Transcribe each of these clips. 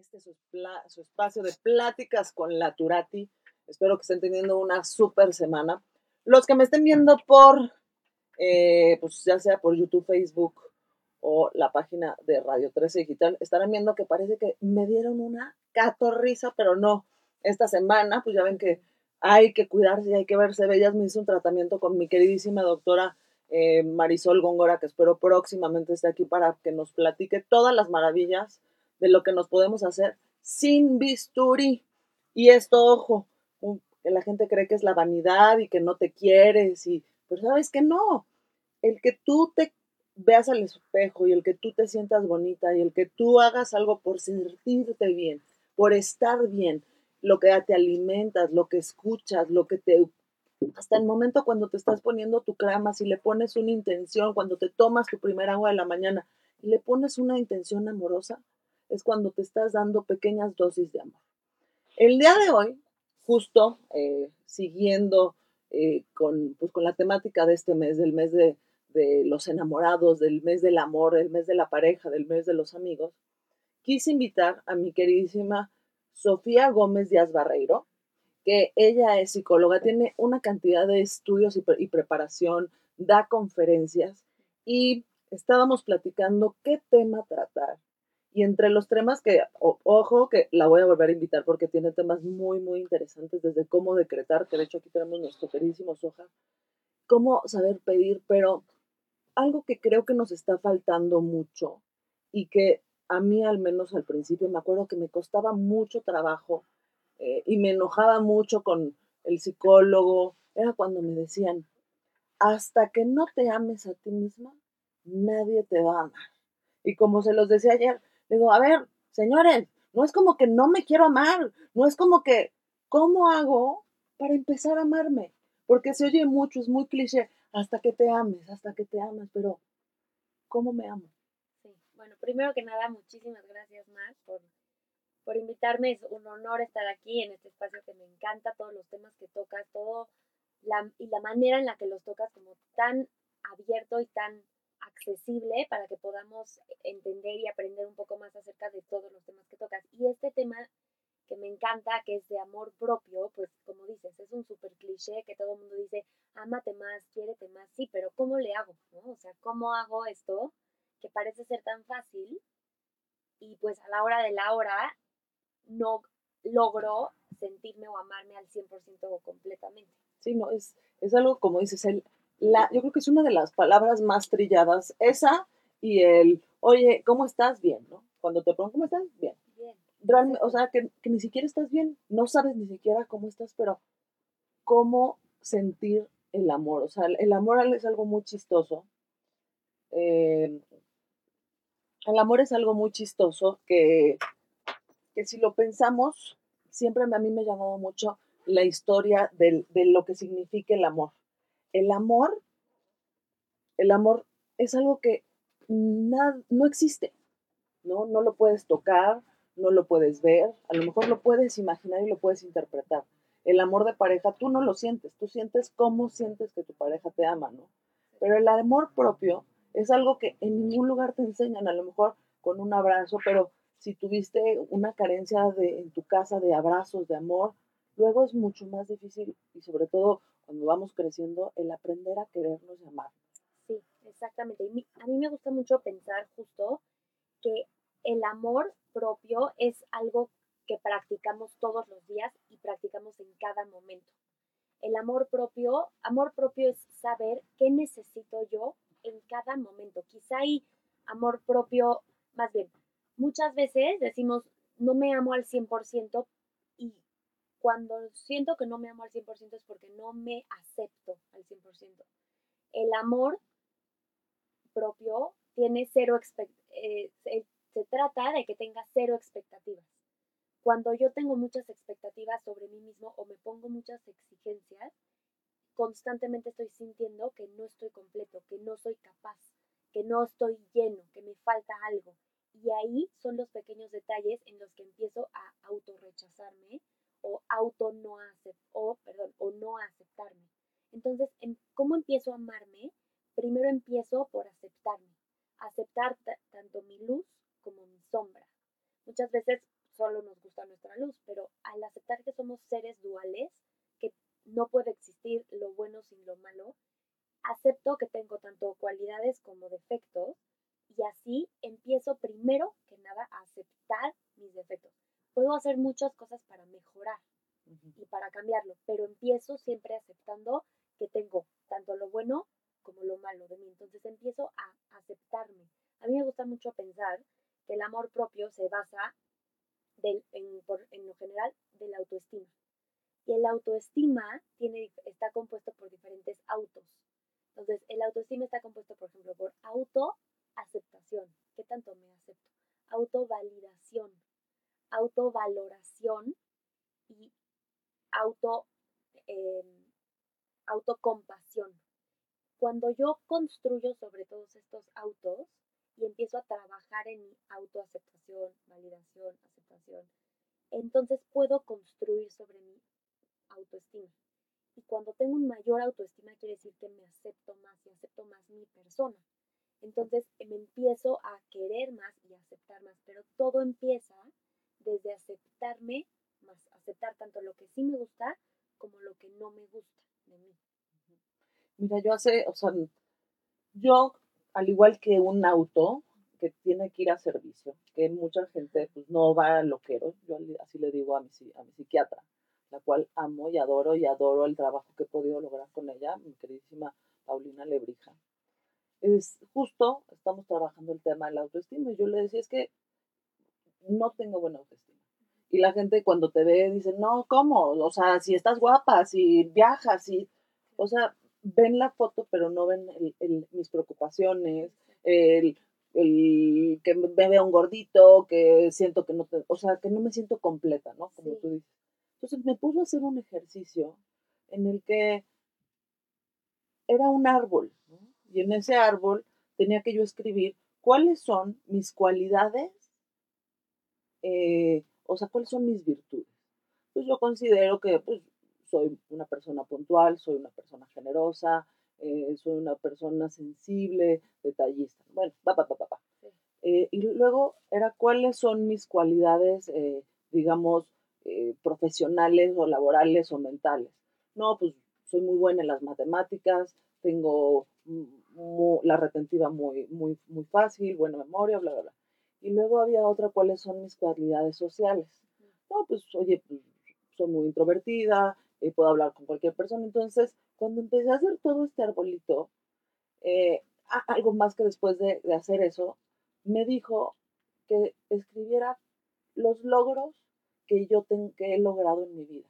este su, su espacio de pláticas con la Turati. Espero que estén teniendo una súper semana. Los que me estén viendo por, eh, pues ya sea por YouTube, Facebook o la página de Radio 13 Digital, estarán viendo que parece que me dieron una catorriza, pero no. Esta semana, pues ya ven que hay que cuidarse y hay que verse bellas. Me hice un tratamiento con mi queridísima doctora eh, Marisol Góngora, que espero próximamente esté aquí para que nos platique todas las maravillas de lo que nos podemos hacer sin bisturí. Y esto, ojo, que la gente cree que es la vanidad y que no te quieres, y, pero sabes que no. El que tú te veas al espejo y el que tú te sientas bonita y el que tú hagas algo por sentirte bien, por estar bien, lo que te alimentas, lo que escuchas, lo que te... Hasta el momento cuando te estás poniendo tu crema, si le pones una intención, cuando te tomas tu primer agua de la mañana y le pones una intención amorosa, es cuando te estás dando pequeñas dosis de amor. El día de hoy, justo eh, siguiendo eh, con, pues, con la temática de este mes, del mes de, los enamorados, del mes del amor, del mes de la pareja, del mes de los amigos, quise invitar a mi queridísima Sofía Gómez Díaz Barreiro, que ella es psicóloga, tiene una cantidad de estudios y, preparación, da conferencias y estábamos platicando qué tema tratar. Y entre los temas que, ojo, que la voy a volver a invitar porque tiene temas muy, muy interesantes, desde cómo decretar, que de hecho aquí tenemos nuestro queridísimo Soja, cómo saber pedir, pero algo que creo que nos está faltando mucho y que a mí al menos al principio me acuerdo que me costaba mucho trabajo eh, y me enojaba mucho con el psicólogo, era cuando me decían, hasta que no te ames a ti misma, nadie te va a amar. Y como se los decía ayer, Digo, a ver, señores, no es como que no me quiero amar, no es como que, ¿cómo hago para empezar a amarme? Porque se oye mucho, es muy cliché, hasta que te ames, hasta que te amas, pero ¿cómo me amo? Sí, bueno, primero que nada, muchísimas gracias, Mar, por, por invitarme. Es un honor estar aquí en este espacio que me encanta, todos los temas que tocas, todo, la, y la manera en la que los tocas como tan abierto y tan accesible para que podamos entender y aprender un poco más acerca de todos los temas que tocas. Y este tema que me encanta, que es de amor propio, pues como dices, es un súper cliché que todo el mundo dice, ámate más, quiérete más, sí, pero ¿cómo le hago? ¿no? O sea, ¿cómo hago esto que parece ser tan fácil? Y pues a la hora de la hora no logro sentirme o amarme al 100% o completamente. Sí, no, es, es algo como dices, el yo creo que es una de las palabras más trilladas, esa y el, oye, ¿cómo estás? Bien, ¿no? Cuando te pregunto, ¿cómo estás? Bien. Bien. o sea, que, ni siquiera estás bien, no sabes ni siquiera cómo estás, pero cómo sentir el amor. O sea, el amor es algo muy chistoso. Eh, el amor es algo muy chistoso que, que si lo pensamos, siempre a mí me ha llamado mucho la historia de lo que significa el amor el amor, el amor es algo que no existe, ¿no? No lo puedes tocar, no lo puedes ver, a lo mejor lo puedes imaginar y lo puedes interpretar. El amor de pareja, tú no lo sientes, tú sientes cómo sientes que tu pareja te ama, ¿no? Pero el amor propio es algo que en ningún lugar te enseñan, a lo mejor con un abrazo, pero si tuviste una carencia de, en tu casa de abrazos, de amor, luego es mucho más difícil y sobre todo cuando vamos creciendo, el aprender a querernos y amar. Sí, exactamente. A mí me gusta mucho pensar justo que el amor propio es algo que practicamos todos los días y practicamos en cada momento. El amor propio, amor propio es saber qué necesito yo en cada momento. Quizá hay amor propio, más bien, muchas veces decimos, no me amo al 100% y cuando siento que no me amo al 100% es porque no me acepto al 100%. El amor propio tiene cero eh, se, trata de que tenga cero expectativas. Cuando yo tengo muchas expectativas sobre mí mismo o me pongo muchas exigencias, constantemente estoy sintiendo que no estoy completo, que no soy capaz, que no estoy lleno, que me falta algo. Y ahí son los pequeños detalles en los que empiezo a autorrechazarme o auto no o, perdón, o no aceptarme. Entonces, ¿cómo empiezo a amarme? Primero empiezo por aceptarme, aceptar tanto mi luz como mi sombra. Muchas veces solo nos gusta nuestra luz, pero al aceptar que somos seres duales, que no puede existir lo bueno sin lo malo, acepto que tengo tanto cualidades como defectos y así empiezo primero que nada a aceptar mis defectos. Puedo hacer muchas cosas para mejorar y para cambiarlo, pero empiezo siempre aceptando que tengo tanto lo bueno como lo malo de mí. Entonces empiezo a aceptarme. A mí me gusta mucho pensar que el amor propio se basa en, en lo general de la autoestima. Y el autoestima tiene, está compuesto por diferentes autos. Entonces, el autoestima está compuesto, por ejemplo, por autoaceptación. ¿Qué tanto me acepto? Autovalidación, autovaloración y auto, autocompasión. Cuando yo construyo sobre todos estos autos y empiezo a trabajar en mi autoaceptación, validación, aceptación, entonces puedo construir sobre mi autoestima. Y cuando tengo un mayor autoestima quiere decir que me acepto más y acepto más mi persona. Entonces me empiezo a querer más y aceptar más, pero todo empieza desde aceptarme más, aceptar tanto lo que sí me gusta como lo que no me gusta de mí. Mira, yo hace, o sea, yo, al igual que un auto que tiene que ir a servicio, que mucha gente pues no va a loquero, yo así le digo a mi, a mi psiquiatra, la cual amo y adoro y adoro el trabajo que he podido lograr con ella, mi queridísima Paulina Lebrija. Es justo, estamos trabajando el tema de la autoestima y yo le decía, es que no tengo buena autoestima. Y la gente cuando te ve dice, no, ¿cómo? O sea, si estás guapa, si viajas, si... O sea, ven la foto, pero no ven mis preocupaciones, el, que me vea un gordito, que siento que no te, o sea, que no me siento completa, ¿no? Como tú dices. Entonces me puso a hacer un ejercicio en el que era un árbol, y en ese árbol tenía que yo escribir cuáles son mis cualidades, eh, o sea, cuáles son mis virtudes. Pues yo considero que pues, soy una persona puntual, soy una persona generosa, eh, soy una persona sensible, detallista. Bueno, pa, pa, pa, pa. Eh, y luego era cuáles son mis cualidades, digamos, eh, profesionales o laborales o mentales. No, pues soy muy buena en las matemáticas, tengo la retentiva muy, muy, muy fácil, buena memoria, bla, bla, bla. Y luego había otra, ¿cuáles son mis cualidades sociales? No, pues oye, pues, soy muy introvertida, eh, puedo hablar con cualquier persona. Entonces, cuando empecé a hacer todo este arbolito, eh, algo más que después de, de hacer eso, me dijo que escribiera los logros que yo que he logrado en mi vida.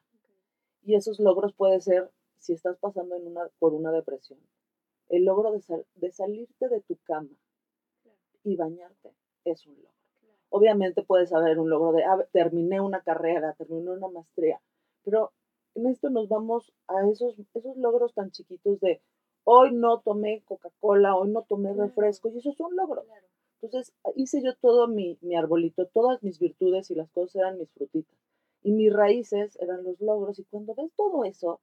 Y esos logros puede ser si estás pasando en una, por una depresión. El logro de, de salirte de tu cama y bañarte es un logro. Obviamente puedes haber un logro de, ah, terminé una carrera, terminé una maestría, pero en esto nos vamos a esos, esos logros tan chiquitos de, hoy no tomé Coca-Cola, hoy no tomé refresco, y esos son logros. Entonces hice yo todo mi, mi, arbolito, todas mis virtudes y las cosas eran mis frutitas. Y mis raíces eran los logros. Y cuando ves todo eso,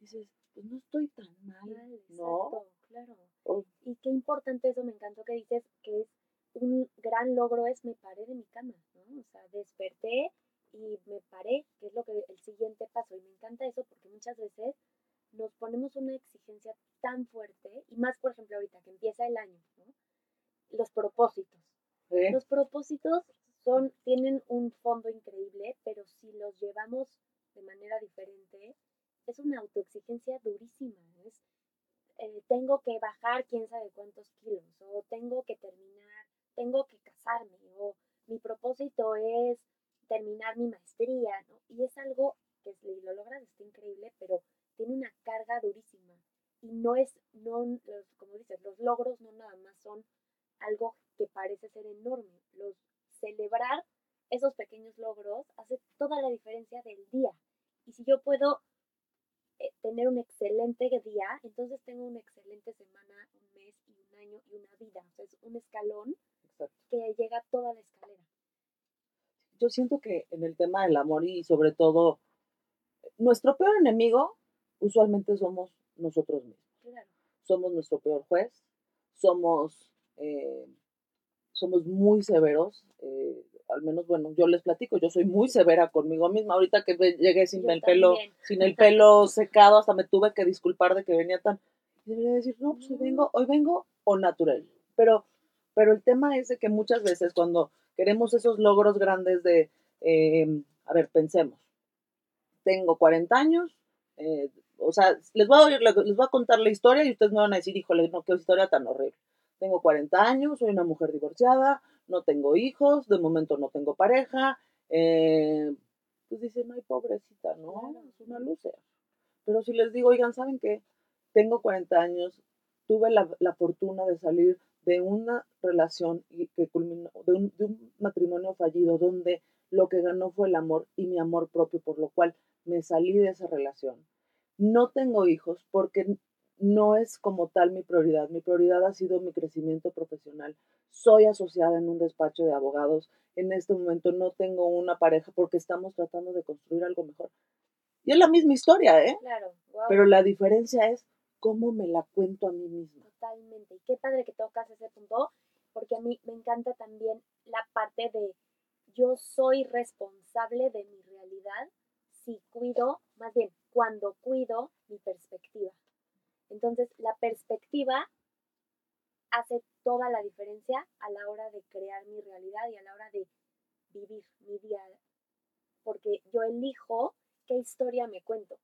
dices, pues no estoy tan mal, ¿no? claro. Oh. Y qué importante eso, me encantó que dices que es un gran logro es me paré de mi cama, ¿no? O sea, desperté y me paré, que es lo que el siguiente paso. Y me encanta eso porque muchas veces nos ponemos una exigencia tan fuerte, y más por ejemplo ahorita que empieza el año, ¿no? los propósitos. Los propósitos son, tienen un fondo increíble, pero si los llevamos de manera diferente, es una autoexigencia durísima. Es, eh, tengo que bajar quién sabe cuántos kilos, o tengo que terminar, tengo que casarme, o mi propósito es terminar mi maestría, ¿no? Y es algo que si lo logras está increíble, pero tiene una carga durísima. Y no es, no, como dices, los logros no nada más son algo que parece ser enorme. Los, celebrar esos pequeños logros hace toda la diferencia del día. Y si yo puedo eh, tener un excelente día, entonces tengo una excelente semana, un mes y un año y una vida. O sea, es un escalón que llega toda la escalera. Yo siento que en el tema del amor y sobre todo, nuestro peor enemigo usualmente somos nosotros mismos. Somos nuestro peor juez, somos eh, somos muy severos, eh, al menos, bueno, yo les platico, yo soy muy severa conmigo misma. Ahorita que llegué sin Yo el pelo, sin el pelo secado, hasta me tuve que disculpar de que venía tan. Debería decir, no, pues hoy vengo, hoy vengo o natural. Pero, pero el tema es de que muchas veces cuando queremos esos logros grandes de, eh, a ver, pensemos, tengo 40 años, eh, o sea, les voy, a, les voy a contar la historia y ustedes me van a decir, híjole, no, qué historia tan horrible. Tengo 40 años, soy una mujer divorciada, no tengo hijos, de momento no tengo pareja. Eh, pues dicen, ay, pobrecita, ¿no? Es una lucer. Pero si les digo, oigan, ¿saben qué? Tengo 40 años, tuve la, la fortuna de salir de una relación que culminó, de un, de un matrimonio fallido donde lo que ganó fue el amor y mi amor propio, por lo cual me salí de esa relación. No tengo hijos porque no es como tal mi prioridad. Mi prioridad ha sido mi crecimiento profesional. Soy asociada en un despacho de abogados. En este momento no tengo una pareja porque estamos tratando de construir algo mejor. Y es la misma historia, ¿eh? Claro, wow. Pero la diferencia es cómo me la cuento a mí misma. Totalmente. Y qué padre que tocas ese punto, porque a mí me encanta también la parte de yo soy responsable de mi realidad si cuido, más bien, cuando cuido mi perspectiva. Entonces, la perspectiva hace toda la diferencia a la hora de crear mi realidad y a la hora de vivir mi día. Porque yo elijo qué historia me cuento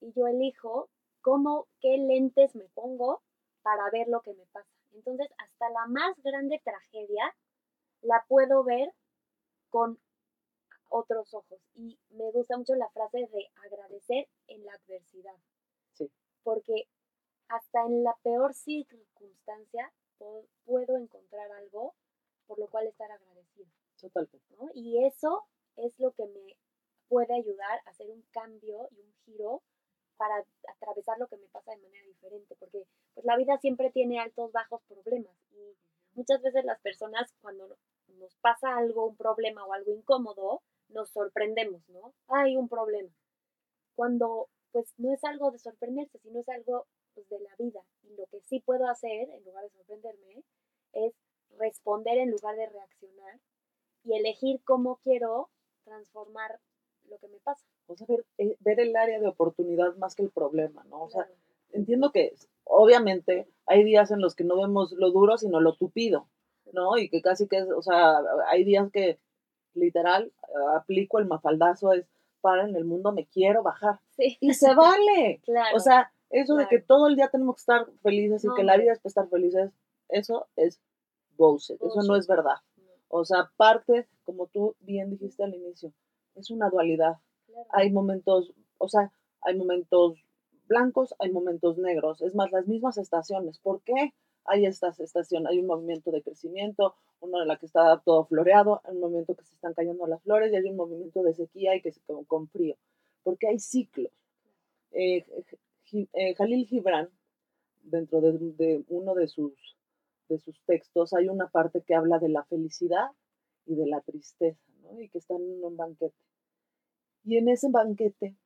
y yo elijo cómo, qué lentes me pongo para ver lo que me pasa. Entonces, hasta la más grande tragedia la puedo ver con otros ojos. Y me gusta mucho la frase de agradecer en la adversidad. Sí. Porque hasta en la peor circunstancia puedo encontrar algo por lo cual estar agradecido. Totalmente. ¿no? Y eso es lo que me puede ayudar a hacer un cambio y un giro para atravesar lo que me pasa de manera diferente, porque pues la vida siempre tiene altos, bajos problemas y muchas veces las personas cuando nos pasa algo, un problema o algo incómodo, nos sorprendemos, ¿no? Hay un problema. Cuando pues no es algo de sorprenderse, sino es algo pues, de la vida. Y lo que sí puedo hacer, en lugar de sorprenderme, es responder en lugar de reaccionar y elegir cómo quiero transformar lo que me pasa. O sea, ver, eh, ver el área de oportunidad más que el problema, ¿no? O sea, Claro. entiendo que obviamente hay días en los que no vemos lo duro, sino lo tupido, ¿no? Y que casi que, es, o sea, hay días que literal aplico el mafaldazo, es para en el mundo me quiero bajar. Sí, Y se vale. claro. O sea, eso de que claro. todo el día tenemos que estar felices y No, que la vida es para estar felices, eso es bullshit, eso no Bullshit. es verdad. No, O sea, parte, como tú bien dijiste al inicio, es una dualidad claro. hay momentos, o sea, hay momentos blancos, hay momentos negros, es más, las mismas estaciones. ¿Por qué hay estas estaciones? Hay un movimiento de crecimiento, uno en la que está todo floreado, hay un momento que se están cayendo las flores y hay un movimiento de sequía y que se con, con frío, porque hay ciclos. Eh, eh, Jalil Gibran, dentro de, de uno de sus, de sus textos, hay una parte que habla de la felicidad y de la tristeza, ¿no? Y que están en un banquete. Y en ese banquete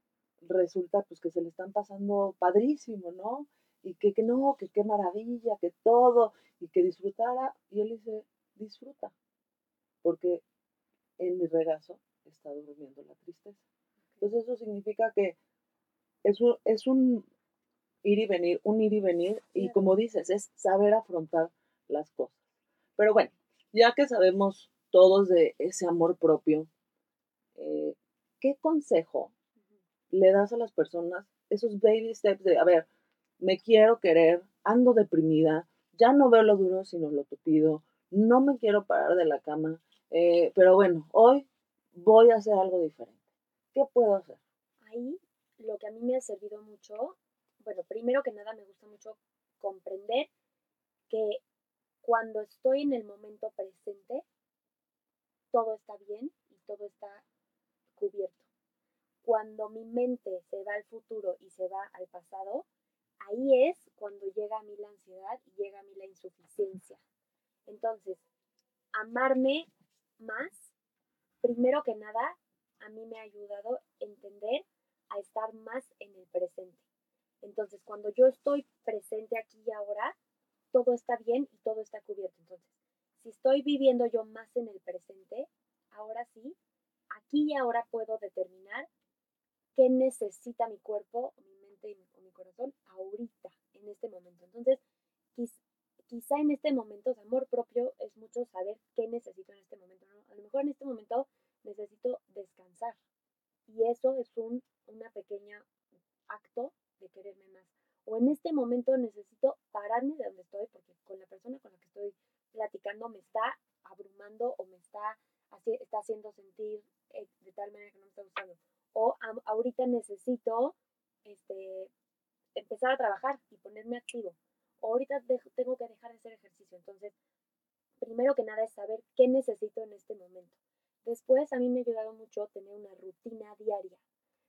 resulta pues que se le están pasando padrísimo, ¿no? Y que, que no, que qué maravilla, que todo, y que disfrutara. Y él dice, disfruta, porque en mi regazo está durmiendo la tristeza. Entonces eso significa que es un, es un ir y venir, un ir y venir, y Claro. como dices, es saber afrontar las cosas. Pero bueno, ya que sabemos todos de ese amor propio, eh, ¿qué consejo le das a las personas esos baby steps de, a ver, me quiero querer, ando deprimida, ya no veo lo duro sino lo tupido, no me quiero parar de la cama, eh, pero bueno, hoy voy a hacer algo diferente. ¿Qué puedo hacer? Ahí lo que a mí me ha servido mucho, bueno, primero que nada me gusta mucho comprender que cuando estoy en el momento presente, todo está bien y todo está cubierto. Cuando mi mente se va al futuro y se va al pasado, ahí es cuando llega a mí la ansiedad y llega a mí la insuficiencia. Entonces, amarme más, primero que nada, a mí me ha ayudado a entender a estar más en el presente. Entonces, cuando yo estoy presente aquí y ahora, todo está bien y todo está cubierto. Entonces, si estoy viviendo yo más en el presente, ahora sí, aquí y ahora puedo determinar qué necesita mi cuerpo, mi mente y mi, corazón ahorita, en este momento. Entonces, quizá en este momento, de amor propio es mucho saber qué necesito en este momento. A lo mejor en este momento necesito descansar. Y eso es un una pequeña acto de quererme más. O en este momento necesito pararme de donde estoy porque con la persona con la que estoy platicando me está abrumando o me está, está haciendo sentir eh, de tal manera que no me está gustando. O ahorita necesito este, empezar a trabajar y ponerme activo. O ahorita tengo que dejar de hacer ejercicio. Entonces, primero que nada es saber qué necesito en este momento. Después, a mí me ha ayudado mucho tener una rutina diaria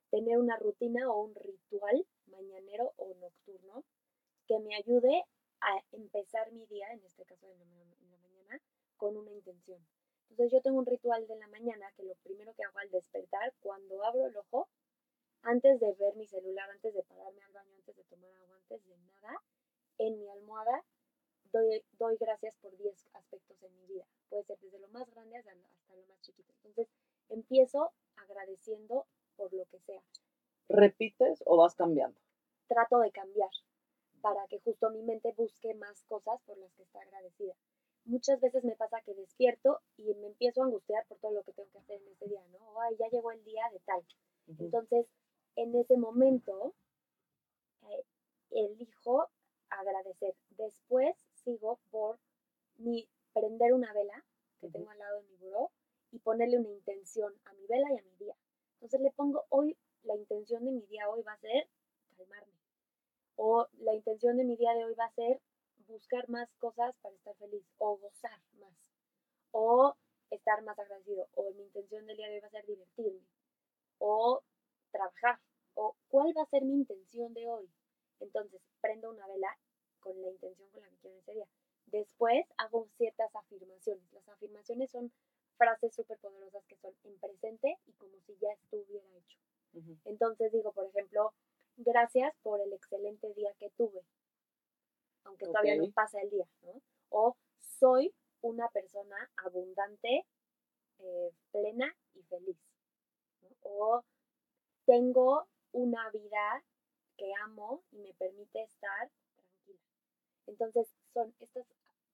tener una rutina o un ritual mañanero o nocturno que me ayude a empezar mi día, en este caso en la, mañana, con una intención. Entonces yo tengo un ritual de la mañana que lo primero que hago al despertar, cuando abro el ojo, antes de ver mi celular, antes de pararme al baño, antes de tomar agua, antes de nada, en mi almohada doy, doy gracias por 10 aspectos en mi vida. Puede ser desde lo más grande hasta, hasta lo más chiquito. Entonces empiezo agradeciendo por lo que sea. ¿Repites o vas cambiando? Trato de cambiar para que justo mi mente busque más cosas por las que está agradecida. Muchas veces me pasa que despierto y me empiezo a angustiar por todo lo que tengo que hacer en ese día, ¿no? Ay, ya llegó el día de tal. Entonces, en ese momento, eh, elijo agradecer. Después sigo por mi prender una vela que tengo al lado de mi buró y ponerle una intención a mi vela y a mi día. Entonces le pongo hoy, la intención de mi día hoy va a ser calmarme. O la intención de hoy va a ser buscar más cosas para estar feliz o gozar más. O estar más agradecido. O mi intención del día de hoy va a ser divertirme. O trabajar. O cuál va a ser mi intención de hoy. Entonces prendo una vela con la intención con la que quiero ese día. Después hago ciertas afirmaciones. Las afirmaciones son frases súper poderosas que son en presente y como si ya estuviera hecho. Entonces digo, por ejemplo, gracias por el excelente día que tuve, aunque todavía no pasa el día, ¿no? O soy una persona abundante, eh, plena y feliz. O tengo una vida que amo y me permite estar tranquila. Entonces son estas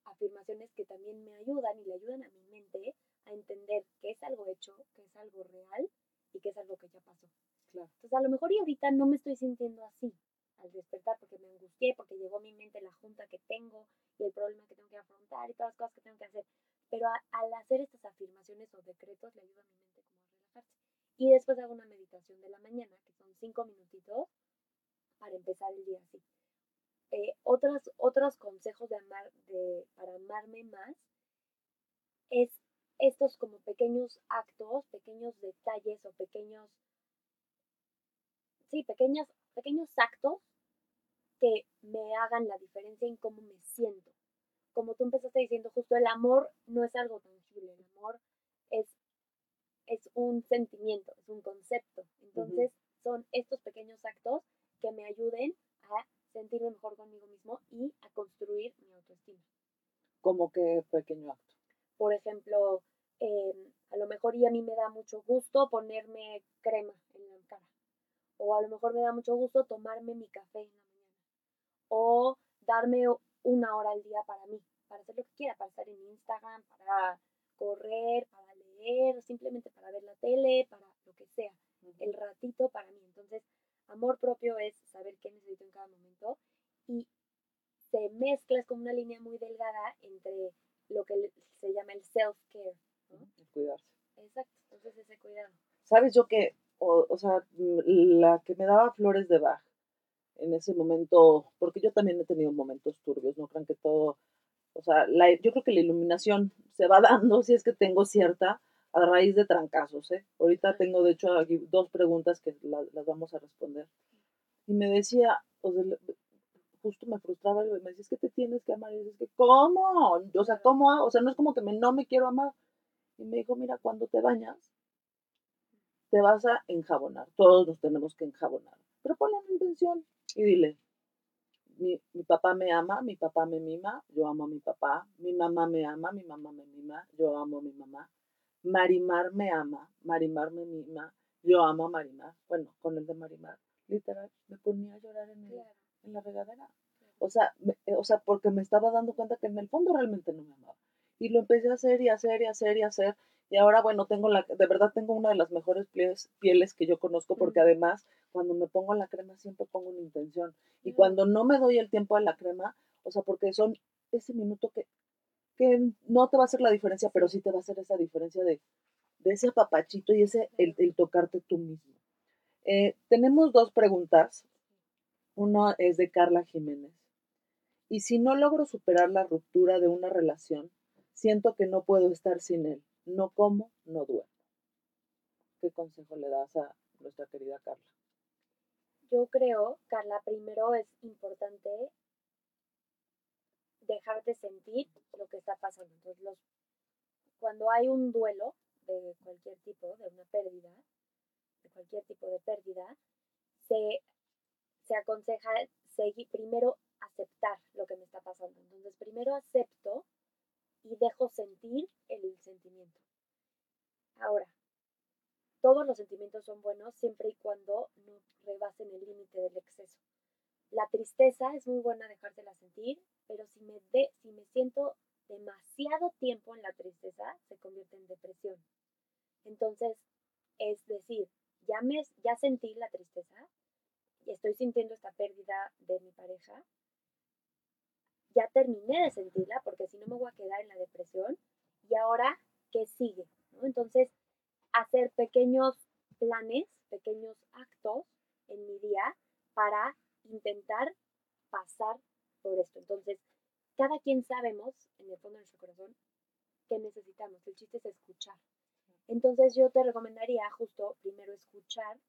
afirmaciones que también me ayudan y le ayudan a mi mente a entender que es algo hecho, que es algo real y que es algo que ya pasó. Entonces, a lo mejor y ahorita no me estoy sintiendo así despertar porque me angustié, porque llegó a mi mente la junta que tengo y el problema que tengo que afrontar y todas las cosas que tengo que hacer. Pero al hacer estas afirmaciones o decretos le ayuda a mi mente como a relajarse. Y después hago una meditación de la mañana, que son cinco minutitos para empezar el día así. Eh, otros, otros consejos de amar, de, para amarme más es estos como pequeños actos, pequeños detalles o pequeños, sí, pequeños, pequeños actos que me hagan la diferencia en cómo me siento. Como tú empezaste diciendo, justo el amor no es algo tangible, el amor es, es un sentimiento, es un concepto. Entonces, son estos pequeños actos que me ayuden a sentirme mejor conmigo mismo y a construir mi autoestima. ¿Cómo que pequeño acto? Por ejemplo, em, a lo mejor y a mí me da mucho gusto ponerme crema en la cara. O a lo mejor me da mucho gusto tomarme mi café en la. O darme una hora al día para mí, para hacer lo que quiera, para estar en Instagram, para correr, para leer, simplemente para ver la tele, para lo que sea. El ratito para mí. Entonces, amor propio es saber qué necesito en cada momento y se mezcla, es como una línea muy delgada entre lo que se llama el self-care. El cuidarse. Exacto, entonces ese cuidado. ¿Sabes yo que, o, sea, la que me daba flores de Bach en ese momento, porque yo también he tenido momentos turbios, no crean que todo, o sea, la, yo creo que la iluminación se va dando si es que tengo cierta a raíz de trancazos, ¿eh? Ahorita tengo, de hecho, aquí dos preguntas que las vamos a responder. Y me decía, o sea, justo me frustraba, me decía, es que te tienes que amar. Y que, ¿cómo? O sea, ¿cómo? O sea, no es como que me, no me quiero amar. Y me dijo, mira, cuando te bañas, te vas a enjabonar. Todos nos tenemos que enjabonar. Pero ponle una intención y dile, mi, mi, papá me ama, mi papá me mima, yo amo a mi papá. Mi mamá me ama, mi mamá me mima, yo amo a mi mamá. Marimar me ama, Marimar me mima, yo amo a Marimar. Bueno, con el de Marimar, literal, me ponía a llorar en, en la regadera. O sea, o sea, porque me estaba dando cuenta que en el fondo realmente no me amaba. Y lo empecé a hacer y hacer y hacer y hacer. Y ahora, bueno, tengo la, de verdad tengo una de las mejores pieles, pieles que yo conozco porque además cuando me pongo la crema siempre pongo una intención. Y cuando no me doy el tiempo a la crema, o sea, porque son ese minuto que, que no te va a hacer la diferencia, pero sí te va a hacer esa diferencia de, de ese apapachito y ese el, tocarte tú mismo. Eh, tenemos dos preguntas. Una es de Carla Jiménez. Y si no logro superar la ruptura de una relación, siento que no puedo estar sin él. No como, no duermo. ¿Qué consejo le das a nuestra querida Carla? Yo creo, Carla, primero es importante dejar de sentir lo que está pasando. Entonces, cuando hay un duelo de cualquier tipo, de una pérdida, de cualquier tipo de pérdida, se, se aconseja seguir, primero aceptar lo que me está pasando. Entonces, primero acepto y dejo sentir el sentimiento. Ahora, todos los sentimientos son buenos siempre y cuando no rebasen el límite del exceso. La tristeza es muy buena dejársela sentir, pero si me, de, si me siento demasiado tiempo en la tristeza, se convierte en depresión. Entonces, es decir, ya, me, ya sentí la tristeza y estoy sintiendo esta pérdida de mi pareja, ya terminé de sentirla porque si no me voy a quedar en la depresión y ahora, ¿qué sigue? Entonces, hacer pequeños planes, pequeños actos en mi día para intentar pasar por esto. Entonces, cada quien sabemos en el fondo de nuestro corazón que necesitamos. El chiste es escuchar. Entonces yo te recomendaría justo primero escuchar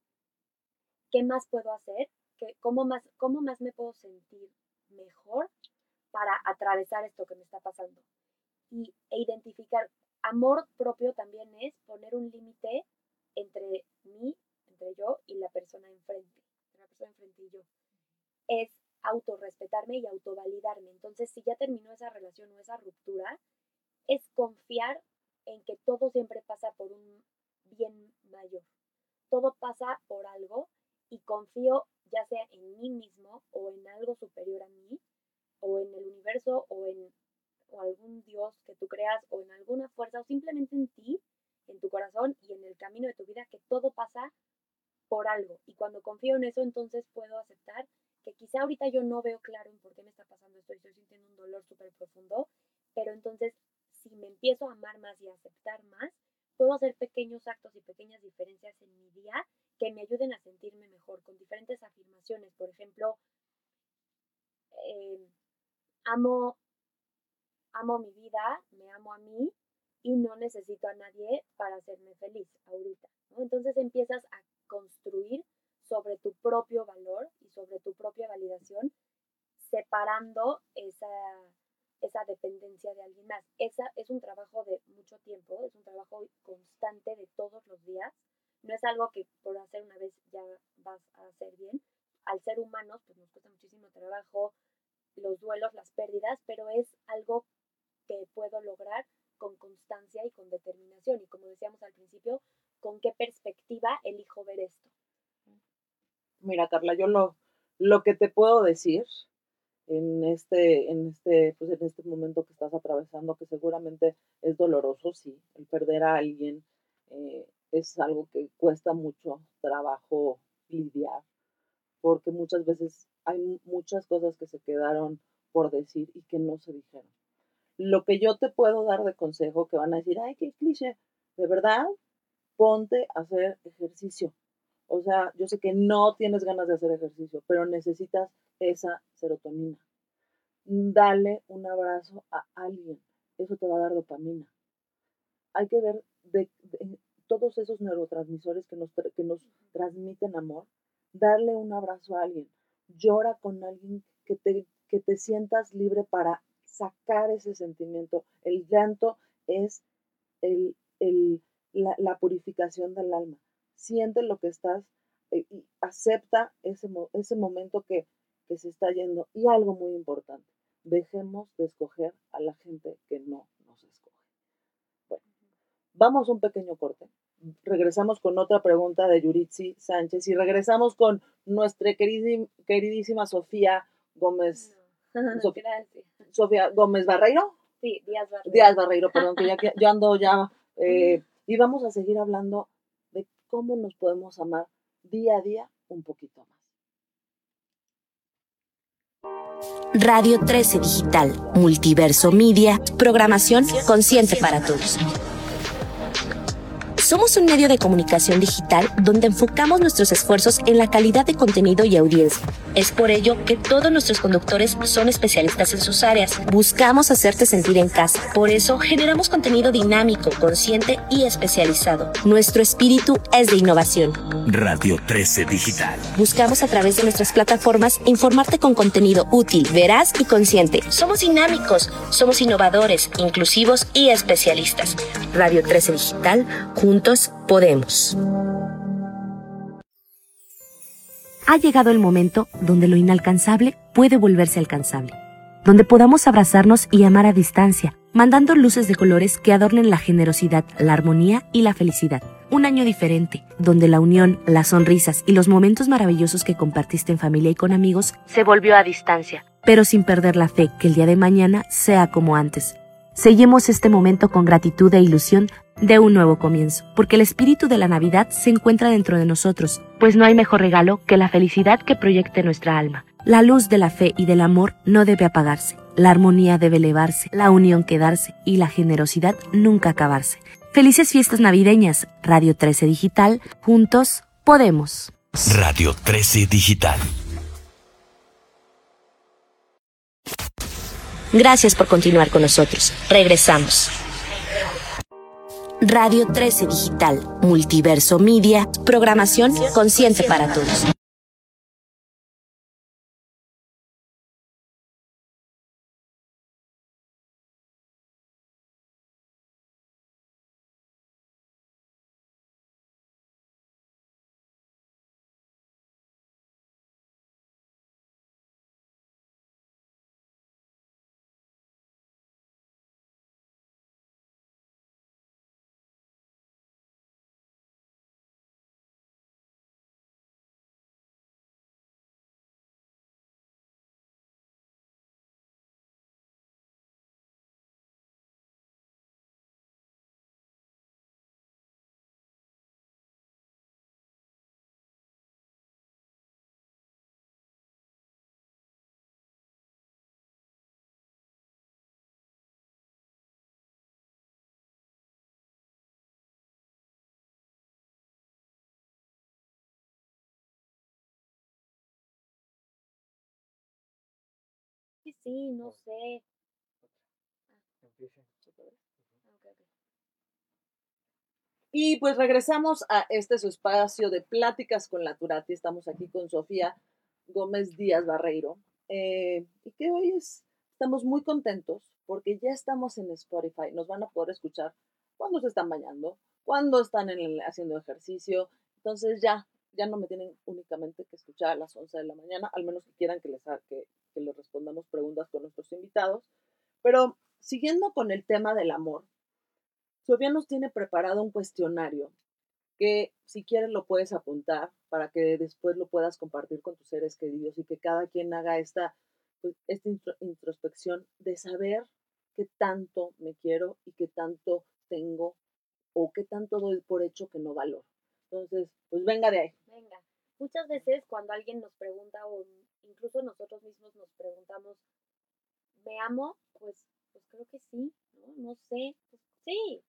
qué más puedo hacer, que, cómo, más, cómo más me puedo sentir mejor para atravesar esto que me está pasando. Y, e identificar, amor propio también es poner un límite entre mí, entre yo y la persona enfrente, la persona enfrente y yo. Es autorrespetarme y autovalidarme. Entonces, si ya terminó esa relación o esa ruptura, es confiar en que todo siempre pasa por un bien mayor. Todo pasa por algo y confío ya sea en mí mismo o en algo superior a mí o en el universo o en algún Dios que tú creas o en alguna fuerza o simplemente en ti, en tu corazón y en el camino de tu vida, que todo pasa por algo. Y cuando confío en eso, entonces puedo aceptar que quizá ahorita yo no veo claro en por qué me está pasando esto y estoy sintiendo un dolor súper profundo, pero entonces si me empiezo a amar más y a aceptar más, puedo hacer pequeños actos y pequeñas diferencias en mi día que me ayuden a sentirme mejor con diferentes afirmaciones. Por ejemplo, eh, amo, amo mi vida, me amo a mí y no necesito a nadie para hacerme feliz ahorita. Entonces empiezas a construir sobre tu propio valor y sobre tu propia validación, separando esa, esa dependencia de alguien más. Esa es un trabajo de mucho tiempo, es un trabajo constante de todos los días. No es algo que por hacer una vez ya vas a hacer bien. Al ser humanos, pues nos cuesta muchísimo trabajo los duelos, las pérdidas, pero es algo que puedo lograr con constancia y con determinación. Y como decíamos al principio, ¿con qué perspectiva elijo ver esto? Mira, Yo lo, lo que te puedo decir en este, en este, pues en este momento que estás atravesando, que seguramente es doloroso, sí, el perder a alguien eh, es algo que cuesta mucho trabajo lidiar, porque muchas veces hay muchas cosas que se quedaron por decir y que no se dijeron. Lo que yo te puedo dar de consejo, que van a decir, ay, qué cliché, de verdad, ponte a hacer ejercicio. O sea, yo sé que no tienes ganas de hacer ejercicio, pero necesitas esa serotonina. Dale un abrazo a alguien, eso te va a dar dopamina. Hay que ver de, todos esos neurotransmisores que nos, que nos transmiten amor, darle un abrazo a alguien, llora con alguien que te, que te sientas libre para sacar ese sentimiento. El llanto es el, el, la, la, purificación del alma. Siente lo que estás eh, y acepta ese, ese momento que, que se está yendo. Y algo muy importante, dejemos de escoger a la gente que no nos escoge. Bueno, Vamos a un pequeño corte. Regresamos con otra pregunta de Yuritsi Sánchez y regresamos con nuestra queridísima Sofía Gómez. Sofía Gómez Barreiro. Sí, Díaz Barreiro. Díaz Barreiro, perdón, que ya que yo ando ya. Eh, y vamos a seguir hablando cómo nos podemos amar día a día un poquito más. Radio 13 Digital, Multiverso Media, programación consciente para todos. Somos un medio de comunicación digital donde enfocamos nuestros esfuerzos en la calidad de contenido y audiencia. Es por ello que todos nuestros conductores son especialistas en sus áreas. Buscamos hacerte sentir en casa. Por eso generamos contenido dinámico, consciente y especializado. Nuestro espíritu es de innovación. Radio 13 Digital. Buscamos a través de nuestras plataformas informarte con contenido útil, veraz y consciente. Somos dinámicos, somos innovadores, inclusivos y especialistas. Radio 13 Digital, juntos podemos. Ha llegado el momento donde lo inalcanzable puede volverse alcanzable, donde podamos abrazarnos y amar a distancia, mandando luces de colores que adornen la generosidad, la armonía y la felicidad. Un año diferente, donde la unión, las sonrisas y los momentos maravillosos que compartiste en familia y con amigos se volvió a distancia, pero sin perder la fe que el día de mañana sea como antes. Sellemos este momento con gratitud e ilusión de un nuevo comienzo, porque el espíritu de la Navidad se encuentra dentro de nosotros, pues no hay mejor regalo que la felicidad que proyecte nuestra alma. La luz de la fe y del amor no debe apagarse, la armonía debe elevarse, la unión quedarse y la generosidad nunca acabarse. Felices fiestas navideñas, Radio 13 Digital, juntos podemos. Radio 13 Digital. Gracias por continuar con nosotros. Regresamos. Radio 13 Digital, Multiverso Media, programación consciente para todos. Sí, no sé. Y pues regresamos a este su espacio de pláticas con la Turati. Estamos aquí con Sofía Gómez Díaz Barreiro. Eh, y que hoy es, estamos muy contentos porque ya estamos en Spotify. Nos van a poder escuchar cuando se están bañando, cuando están haciendo ejercicio. Entonces ya, ya no me tienen únicamente que escuchar a las 11 de la mañana, al menos que quieran que les, que, que les respondamos preguntas con nuestros invitados. Pero siguiendo con el tema del amor, Sofía nos tiene preparado un cuestionario que si quieres lo puedes apuntar para que después lo puedas compartir con tus seres queridos y que cada quien haga esta, pues, esta introspección de saber qué tanto me quiero y qué tanto tengo o qué tanto doy por hecho que no valoro. Entonces, pues venga de ahí. Venga. Muchas veces cuando alguien nos pregunta o incluso nosotros mismos nos preguntamos, ¿me amo? Pues, pues creo que sí, ¿no? No sé, sí.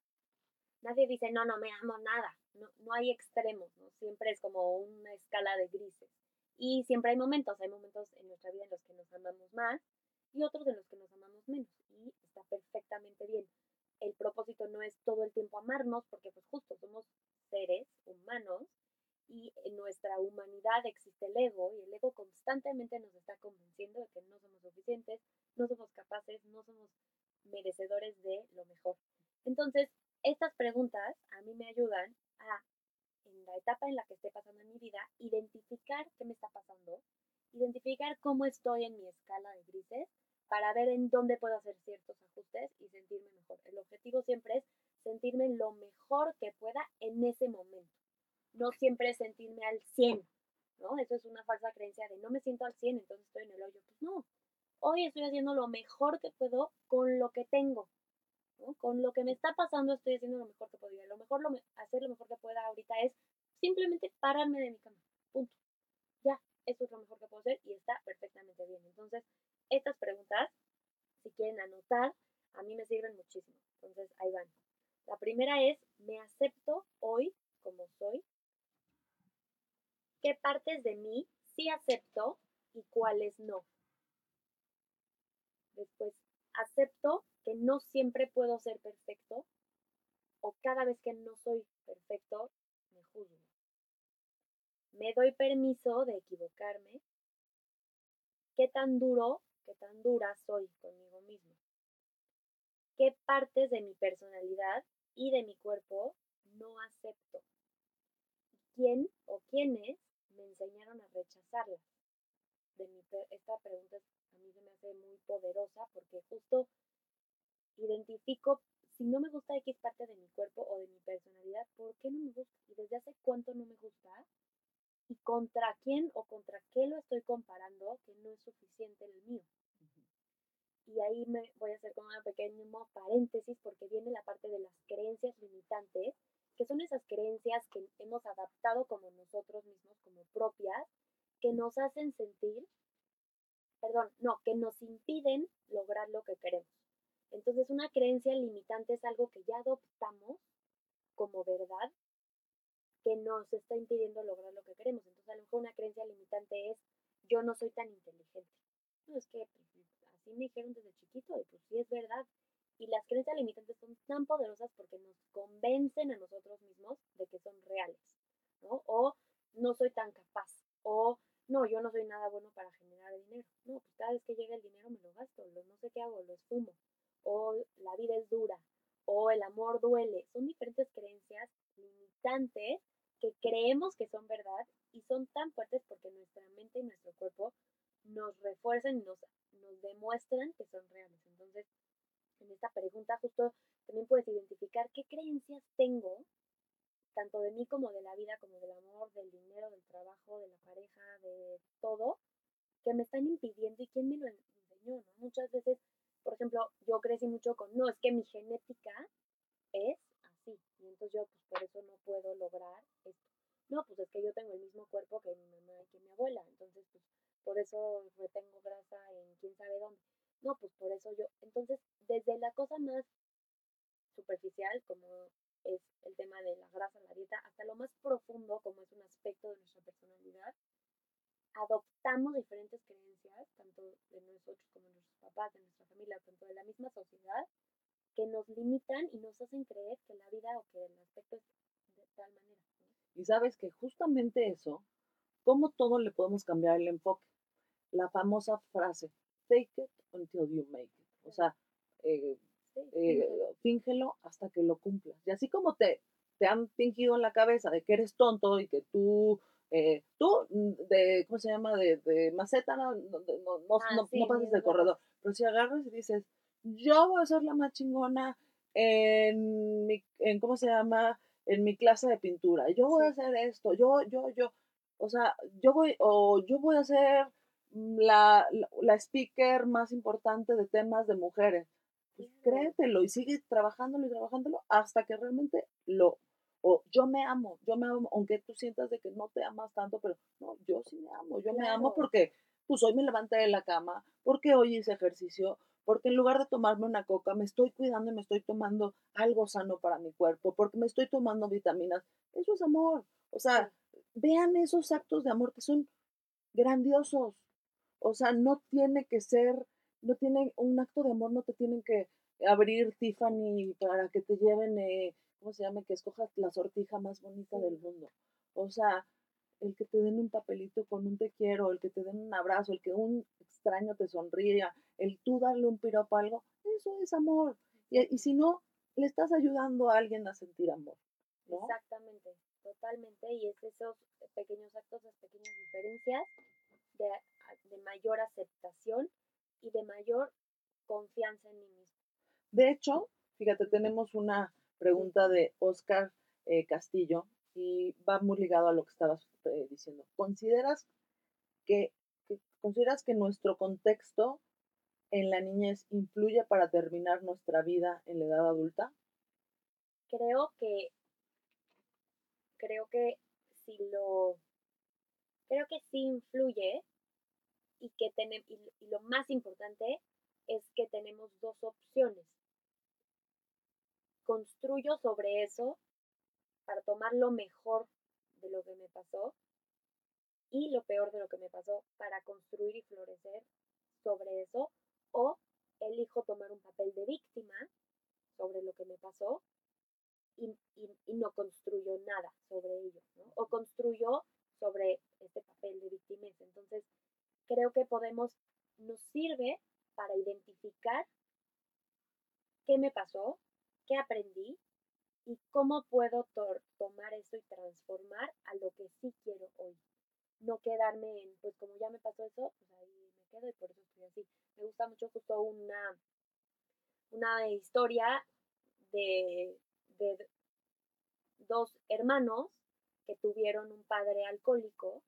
Nadie dice, no, no me amo nada. No, no hay extremos, ¿no? Siempre es como una escala de grises. Y siempre hay momentos, hay momentos en nuestra vida en los que nos amamos más y otros en los que nos amamos menos. Y está perfectamente bien. El propósito no es todo el tiempo amarnos, porque pues justo somos seres humanos y en nuestra humanidad existe el ego y el ego constantemente nos está convenciendo de que no somos suficientes, no somos capaces, no somos merecedores de lo mejor. Entonces, estas preguntas a mí me ayudan a, en la etapa en la que esté pasando en mi vida, identificar qué me está pasando, identificar cómo estoy en mi escala de grises para ver en dónde puedo hacer ciertos ajustes y sentirme mejor. El objetivo siempre es sentirme lo mejor que pueda en ese momento. No siempre sentirme al 100, ¿no? Eso es una falsa creencia de no me siento al 100, entonces estoy en el hoyo. Pues no, hoy estoy haciendo lo mejor que puedo con lo que tengo. ¿no? Con lo que me está pasando estoy haciendo lo mejor que podría. Lo mejor, lo hacer lo mejor que pueda ahorita es simplemente pararme de mi cama. Punto. Ya, eso es lo mejor que puedo hacer y está perfectamente bien. Entonces, estas preguntas, si quieren anotar, a mí me sirven muchísimo. Entonces, ahí van. La primera es, ¿me acepto hoy como soy? ¿Qué partes de mí sí acepto y cuáles no? Después, acepto que no siempre puedo ser perfecto o cada vez que no soy perfecto, me juzgo. Me doy permiso de equivocarme. ¿Qué tan duro, qué tan dura soy conmigo mismo? ¿Qué partes de mi personalidad y de mi cuerpo no acepto? ¿Quién o quiénes me enseñaron a rechazarlas? De mi, esta pregunta a mí se me hace muy poderosa porque justo identifico si no me gusta X parte de mi cuerpo o de mi personalidad, ¿por qué no me gusta? Y desde hace cuánto no me gusta y contra quién o contra qué lo estoy comparando que no es suficiente el mío. Y ahí me voy a hacer como un pequeño paréntesis porque viene la parte de las creencias limitantes, que son esas creencias que hemos adaptado como nosotros mismos, como propias, que nos hacen sentir perdón, no, que nos impiden lograr lo que queremos. Entonces una creencia limitante es algo que ya adoptamos como verdad que nos está impidiendo lograr lo que queremos. Entonces a lo mejor una creencia limitante es yo no soy tan inteligente. No, es que pues, así me dijeron desde chiquito y pues sí es verdad. Y las creencias limitantes son tan poderosas porque nos convencen a nosotros mismos de que son reales, ¿no? O no soy tan capaz, o no, yo no soy nada bueno para generar dinero. No, pues cada vez que llega el dinero me lo gasto, lo, no sé qué hago, lo esfumo. O la vida es dura, o el amor duele. Son diferentes creencias limitantes que creemos que son verdad y son tan fuertes porque nuestra mente y nuestro cuerpo nos refuerzan y nos, nos demuestran que son reales. Entonces, en esta pregunta justo también puedes identificar qué creencias tengo tanto de mí como de la vida, como del amor, del dinero, del trabajo, de la pareja, de todo, que me están impidiendo y quién me lo enseñó, ¿no? Muchas veces, por ejemplo, yo crecí mucho con, no, es que mi genética es así, y entonces yo pues por eso no puedo lograr esto. No, pues es que yo tengo el mismo cuerpo que mi mamá y que mi abuela, entonces pues por eso retengo grasa en quién sabe dónde. No, pues por eso yo, entonces desde la cosa más superficial, como es el tema de la grasa, la dieta, hasta lo más profundo, como es un aspecto de nuestra personalidad, adoptamos diferentes creencias, tanto de nosotros como de nuestros papás, de nuestra familia, tanto de la misma sociedad, que nos limitan y nos hacen creer que la vida o que el aspecto es de tal manera. Y sabes que justamente eso, ¿cómo todo le podemos cambiar el enfoque? La famosa frase, fake it until you make it. O sea, eh, eh, fíngelo hasta que lo cumplas. Y así como te, te han fingido en la cabeza de que eres tonto y que tú, eh, tú, mm, de, ¿cómo se llama? De, de maceta, no, no, no, Ah, no, sí, no pases del corredor. Pero si agarras y dices, yo voy a ser la más chingona en mi, en, ¿cómo se llama? En mi clase de pintura. Yo voy a hacer esto, yo, yo, yo. O sea, yo voy, o yo voy a ser la, la, la speaker más importante de temas de mujeres. Pues créetelo y sigue trabajándolo y trabajándolo hasta que realmente lo, o yo me amo, yo me amo, aunque tú sientas de que no te amas tanto, pero no, yo sí me amo, yo me amo porque pues hoy me levanté de la cama, porque hoy hice ejercicio, porque en lugar de tomarme una coca, me estoy cuidando y me estoy tomando algo sano para mi cuerpo, porque me estoy tomando vitaminas, eso es amor, o sea, vean esos actos de amor que son grandiosos, o sea, no tiene que ser, no tiene, un acto de amor no te tienen que abrir Tiffany para que te lleven, eh, ¿cómo se llama? Que escojas la sortija más bonita del mundo. O sea, el que te den un papelito con un te quiero, el que te den un abrazo, el que un extraño te sonría, el tú darle un piropo a algo, eso es amor. Y, y si no, le estás ayudando a alguien a sentir amor, ¿no? Exactamente, totalmente. Y es esos pequeños actos, esas pequeñas diferencias de, de mayor aceptación y de mayor confianza en mí mismo. De hecho, fíjate, tenemos una Pregunta de Oscar eh, Castillo y va muy ligado a lo que estabas eh, diciendo. ¿Consideras que, que- consideras que nuestro contexto en la niñez influye para terminar nuestra vida en la edad adulta? creo que creo que si lo creo que sí influye y que tenemos y, lo más importante es que tenemos dos opciones construyo sobre eso para tomar lo mejor de lo que me pasó y lo peor de lo que me pasó para construir y florecer sobre eso o elijo tomar un papel de víctima sobre lo que me pasó y, y- no construyo nada sobre ello. O construyo sobre este papel de víctima. Entonces, creo que podemos, nos sirve para identificar qué me pasó, qué aprendí y cómo puedo to- tomar eso y transformar a lo que sí quiero hoy. No quedarme en, pues como ya me pasó eso, pues ahí me quedo y por eso estoy así. Me gusta mucho justo una, una historia de, de dos hermanos que tuvieron un padre alcohólico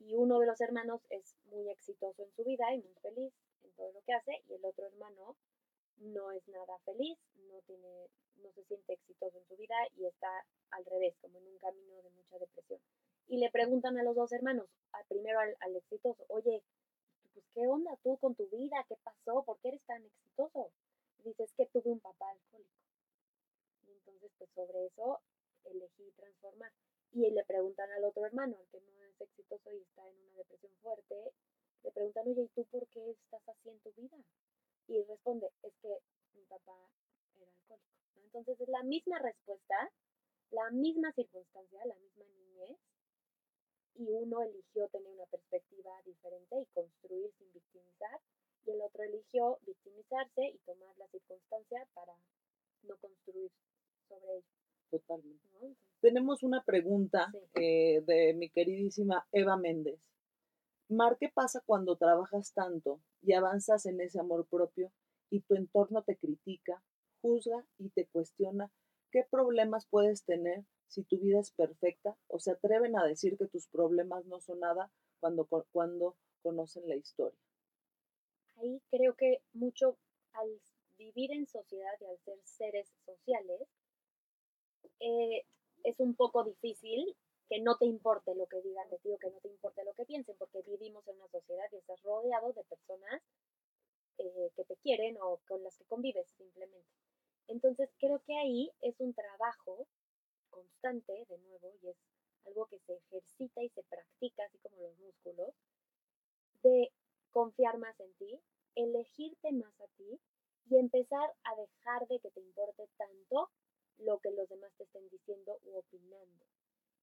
y uno de los hermanos es muy exitoso en su vida y muy feliz en todo lo que hace y el otro hermano no es nada feliz, no tiene, no se siente exitoso en su vida y está al revés, como en un camino de mucha depresión. Y le preguntan a los dos hermanos, al primero al, al exitoso, oye, pues qué onda tú con tu vida, qué pasó, por qué eres tan exitoso. Y dice, es que tuve un papá alcohólico. Y entonces, pues sobre eso elegí transformar. Y le preguntan al otro hermano, al que no es exitoso y está en una depresión fuerte, le preguntan, oye, ¿y tú por qué estás así en tu vida? Y responde, es que mi papá era alcohólico. Entonces es la misma respuesta, la misma circunstancia, la misma niñez, y uno eligió tener una perspectiva diferente y construir sin victimizar, y el otro eligió victimizarse y tomar la circunstancia para no construir sobre ello. Totalmente. Tenemos una pregunta Sí. eh, de mi queridísima Eva Méndez. Mar, ¿qué pasa cuando trabajas tanto y avanzas en ese amor propio y tu entorno te critica, juzga y te cuestiona? ¿Qué problemas puedes tener si tu vida es perfecta o se atreven a decir que tus problemas no son nada cuando, cuando conocen la historia? ahí creo que mucho al vivir en sociedad y al ser seres sociales, eh, es un poco difícil que no te importe lo que digan de ti o que no te importe lo que piensen, porque vivimos en una sociedad y estás rodeado de personas eh, que te quieren o con las que convives simplemente. Entonces creo que ahí es un trabajo constante, de nuevo, y es algo que se ejercita y se practica, así como los músculos, de confiar más en ti, elegirte más a ti y empezar a dejar de que te importe tanto lo que los demás te estén diciendo u opinando.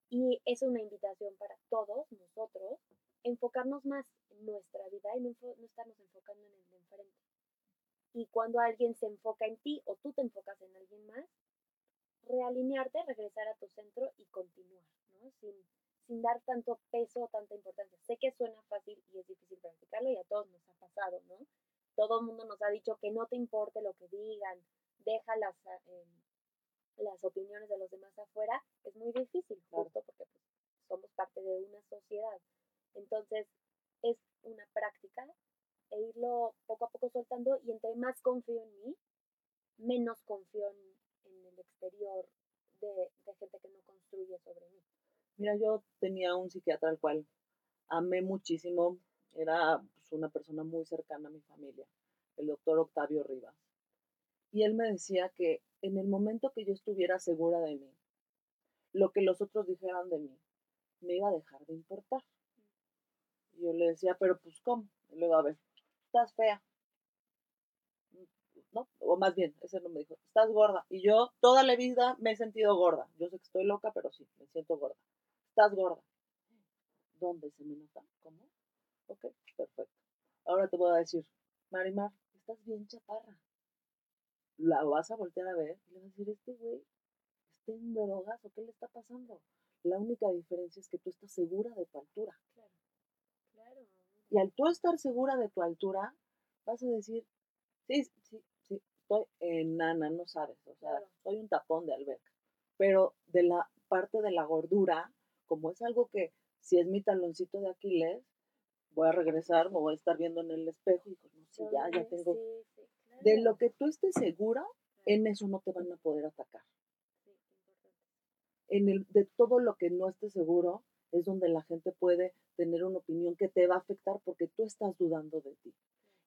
Y es una invitación para todos nosotros enfocarnos más en nuestra vida y no, estarnos enfocando en el de enfrente. Y cuando alguien se enfoca en ti o tú te enfocas en alguien más, realinearte, regresar a tu centro y continuar, ¿no? Sin, sin dar tanto peso o tanta importancia. Sé que suena fácil y es difícil practicarlo y a todos nos ha pasado, ¿no? Todo el mundo nos ha dicho que no te importe lo que digan, deja las, em, las opiniones de los demás afuera. Es muy difícil, justo porque pues, somos parte de una sociedad. Entonces, es una práctica e irlo poco a poco soltando y entre más confío en mí, menos confío en, en el exterior de, de gente que no construye sobre mí. Mira, yo tenía un psiquiatra al cual amé muchísimo, era pues, una persona muy cercana a mi familia, el doctor Octavio Rivas. Y él me decía que en el momento que yo estuviera segura de mí, lo que los otros dijeran de mí me iba a dejar de importar. Y yo le decía, pero pues ¿cómo? Y luego, a ver, estás fea. ¿No? O más bien, ese no me dijo, estás gorda. Y yo toda la vida me he sentido gorda. Yo sé que estoy loca, pero sí, me siento gorda. Estás gorda. ¿Dónde se me nota? ¿Cómo? Ok, perfecto. Ahora te voy a decir, Marimar, estás bien chaparra. La vas a voltear a ver y le vas a decir, este güey está en drogas o qué le está pasando. La única diferencia es que tú estás segura de tu altura. Claro, claro. Y al tú estar segura de tu altura, vas a decir, sí, sí, sí, estoy enana, no sabes, o sea, Claro. soy un tapón de alberca. Pero de la parte de la gordura, como es algo que si es mi taloncito de Aquiles, voy a regresar, me voy a estar viendo en el espejo y digo, no, sí, ya, ya Sí, tengo. De lo que tú estés segura, en eso no te van a poder atacar. En el, de todo lo que no estés seguro, es donde la gente puede tener una opinión que te va a afectar porque tú estás dudando de ti.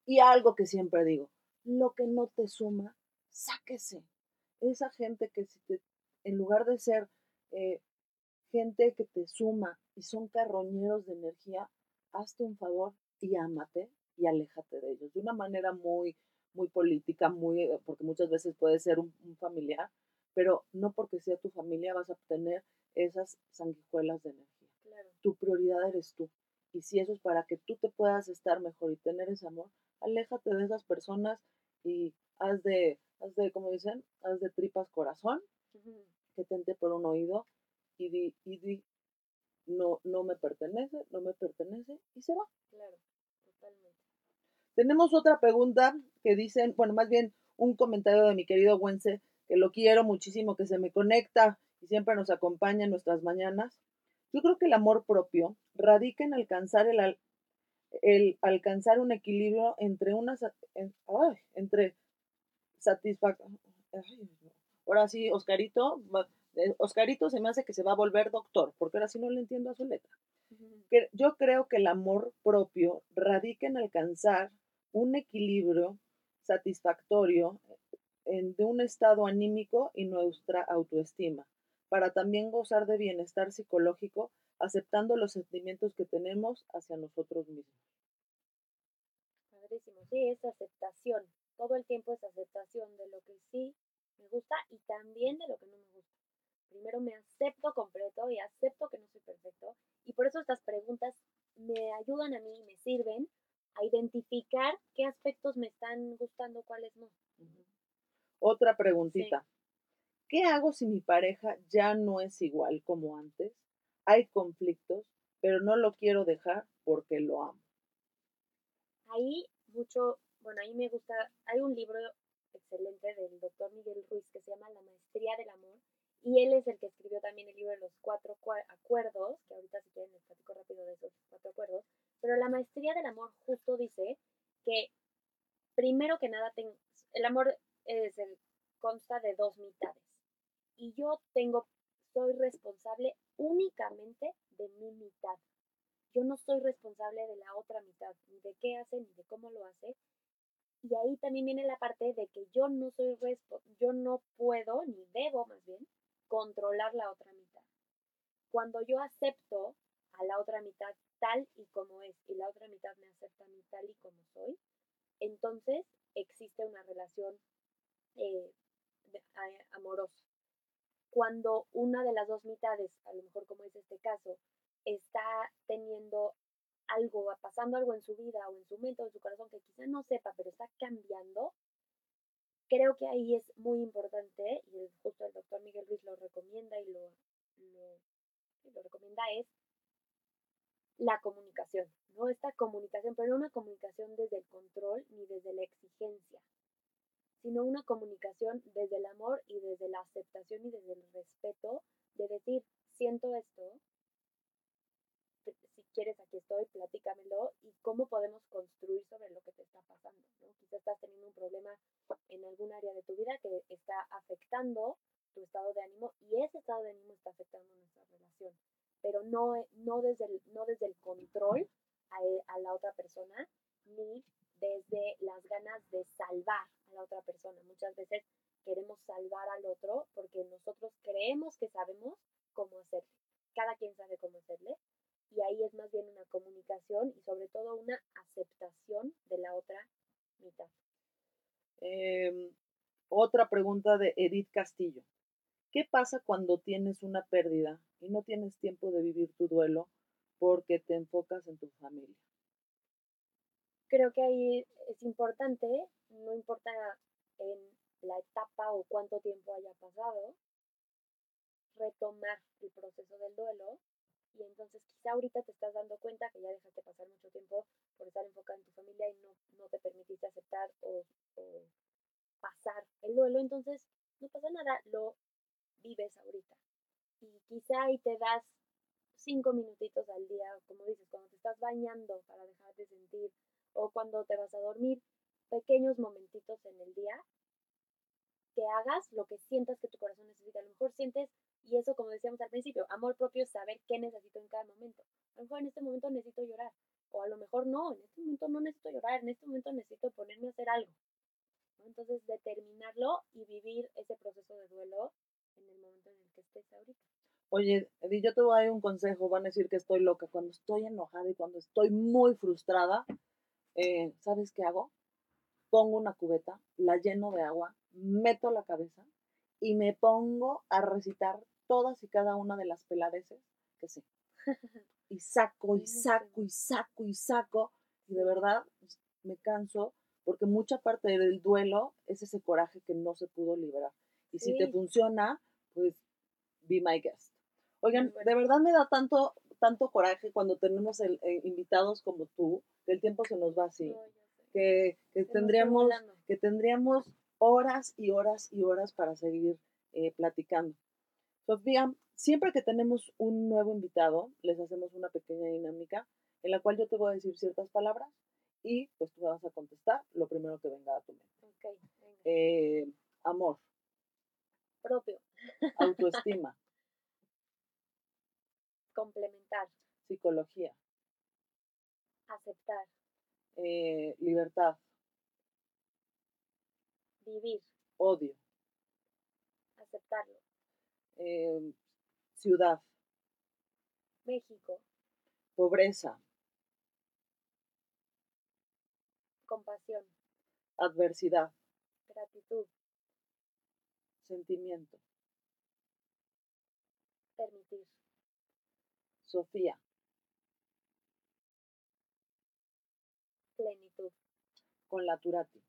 Y algo que siempre digo, lo que no te suma, sáquese. Esa gente que si te, en lugar de ser eh, gente que te suma y son carroñeros de energía, hazte un favor y ámate y aléjate de ellos. De una manera muy, muy política, muy, eh, porque muchas veces puede ser un, un familiar, pero no porque sea tu familia vas a obtener esas sanguijuelas de energía Claro. tu prioridad eres tú. Y si eso es para que tú te puedas estar mejor y tener ese amor, aléjate de esas personas y haz de, haz de, como dicen, haz de tripas corazón, que te entre por un oído y di, y di, no, no me pertenece, no me pertenece, y se va. Claro, totalmente. Tenemos otra pregunta que dicen, bueno, más bien un comentario de mi querido Wense, que lo quiero muchísimo, que se me conecta y siempre nos acompaña en nuestras mañanas. Yo creo que el amor propio radica en alcanzar el, al- el alcanzar un equilibrio entre una sa- en- ay, entre satisfacción. Ahora sí, Oscarito, eh, Oscarito se me hace que se va a volver doctor, porque ahora sí no le entiendo a su letra yo creo que el amor propio radica en alcanzar un equilibrio satisfactorio en- de un estado anímico y nuestra autoestima, para también gozar de bienestar psicológico, aceptando los sentimientos que tenemos hacia nosotros mismos. Padrísimo. Sí, es aceptación. Todo el tiempo es aceptación de lo que sí me gusta y también de lo que no me gusta. Primero me acepto completo y acepto que no soy perfecto. Y por eso estas preguntas me ayudan a mí y me sirven a identificar qué aspectos me están gustando, cuáles no. Otra preguntita. ¿Qué hago si mi pareja ya no es igual como antes? Hay conflictos, pero no lo quiero dejar porque lo amo. Ahí mucho, bueno, ahí me gusta, hay un libro excelente del doctor Miguel Ruiz que se llama La Maestría del Amor y él es el que escribió también el libro de los cuatro cua- acuerdos, que ahorita si quieren les platico rápido de esos cuatro acuerdos, pero la Maestría del Amor justo dice que primero que nada el amor es el, consta de dos mitades y yo tengo, soy responsable únicamente de mi mitad yo no soy responsable de la otra mitad, ni de qué hace, ni de cómo lo hace. Y ahí también viene la parte de que yo no soy yo no puedo, ni debo más bien, controlar la otra mitad. Cuando yo acepto a la otra mitad tal y como es, y la otra mitad me acepta a tal y como soy, entonces existe una relación eh, a- amorosa. Cuando una de las dos mitades, a lo mejor como es este caso, está teniendo algo, pasando algo en su vida o en su mente o en su corazón que quizá no sepa, pero está cambiando, creo que ahí es muy importante, y justo el doctor Miguel Ruiz lo recomienda y lo, lo recomienda, es la comunicación, ¿no? Esta comunicación, pero no una comunicación desde el control ni desde la exigencia, sino una comunicación desde el amor y desde la aceptación y desde el respeto de decir, siento esto, si quieres aquí estoy, platícamelo y cómo podemos construir sobre lo que te está pasando, ¿no? Quizás estás teniendo un problema en algún área de tu vida que está afectando tu estado de ánimo y ese estado de ánimo está afectando nuestra relación, pero no, no, desde, el, no desde el control a, e- a la otra persona ni desde las ganas de salvar a la otra persona. Muchas veces queremos salvar al otro porque nosotros creemos que sabemos cómo hacerle. Cada quien sabe cómo hacerle y ahí es más bien una comunicación y sobre todo una aceptación de la otra mitad. Eh, otra pregunta de Edith Castillo. ¿Qué pasa cuando tienes una pérdida y no tienes tiempo de vivir tu duelo porque te enfocas en tu familia? Creo que ahí es importante, no importa en la etapa o cuánto tiempo haya pasado, retomar el proceso del duelo y entonces quizá ahorita te estás dando cuenta que ya dejaste pasar mucho tiempo por estar enfocada en tu familia y no, no te permitiste aceptar o, o pasar duelo, entonces no pasa nada, lo vives ahorita. Y quizá ahí te das cinco minutitos al día, como dices, cuando te estás bañando para dejar de sentir, o cuando te vas a dormir, pequeños momentitos en el día que hagas lo que sientas que tu corazón necesita. A lo mejor sientes, y eso como decíamos al principio, amor propio es saber qué necesito en cada momento. A lo mejor en este momento necesito llorar, o a lo mejor no, en este momento no necesito llorar, en este momento necesito ponerme a hacer algo. Entonces, determinarlo y vivir ese proceso de duelo en el momento en el que estés ahorita. Oye, Eddie, yo te voy a dar un consejo, van a decir que estoy loca. Cuando estoy enojada y cuando estoy muy frustrada, eh, ¿sabes qué hago? Pongo una cubeta, la lleno de agua, meto la cabeza y me pongo a recitar todas y cada una de las peladeces que sé. Y saco y saco y saco y saco. Y de verdad me canso porque mucha parte del duelo es ese coraje que no se pudo liberar. Y si te Sí. funciona, pues be my guest. Oigan, de verdad me da tanto, tanto coraje cuando tenemos el- eh, invitados como tú, que el tiempo se nos va así, que, que tendríamos, que tendríamos horas y horas y horas para seguir eh, platicando. Sofía, siempre que tenemos un nuevo invitado, les hacemos una pequeña dinámica en la cual yo te voy a decir ciertas palabras y pues tú vas a contestar lo primero que venga a tu mente. Ok, venga. Eh, amor, Propio, autoestima, complementar, psicología, aceptar, eh, libertad, vivir, odio, aceptarlo. eh, ciudad, México, pobreza, compasión, adversidad, gratitud, sentimiento. permitir, Sofía, plenitud, con la Turati.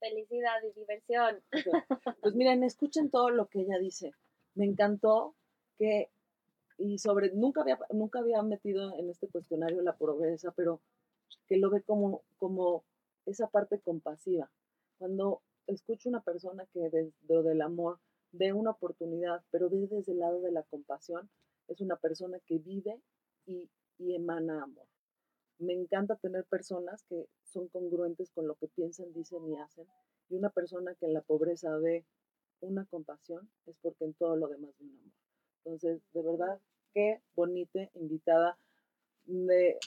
felicidad y diversión. Pues miren, escuchen todo lo que ella dice. Me encantó que, y sobre, nunca había, nunca había metido en este cuestionario la pobreza, pero que lo ve como, como esa parte compasiva. Cuando escucho una persona que desde del amor ve una oportunidad, pero ve desde el lado de la compasión, es una persona que vive y, emana amor. Me encanta tener personas que son congruentes con lo que piensan, dicen y hacen. Y una persona que en la pobreza ve una compasión es porque en todo lo demás ve un amor. Entonces, de verdad, qué bonita invitada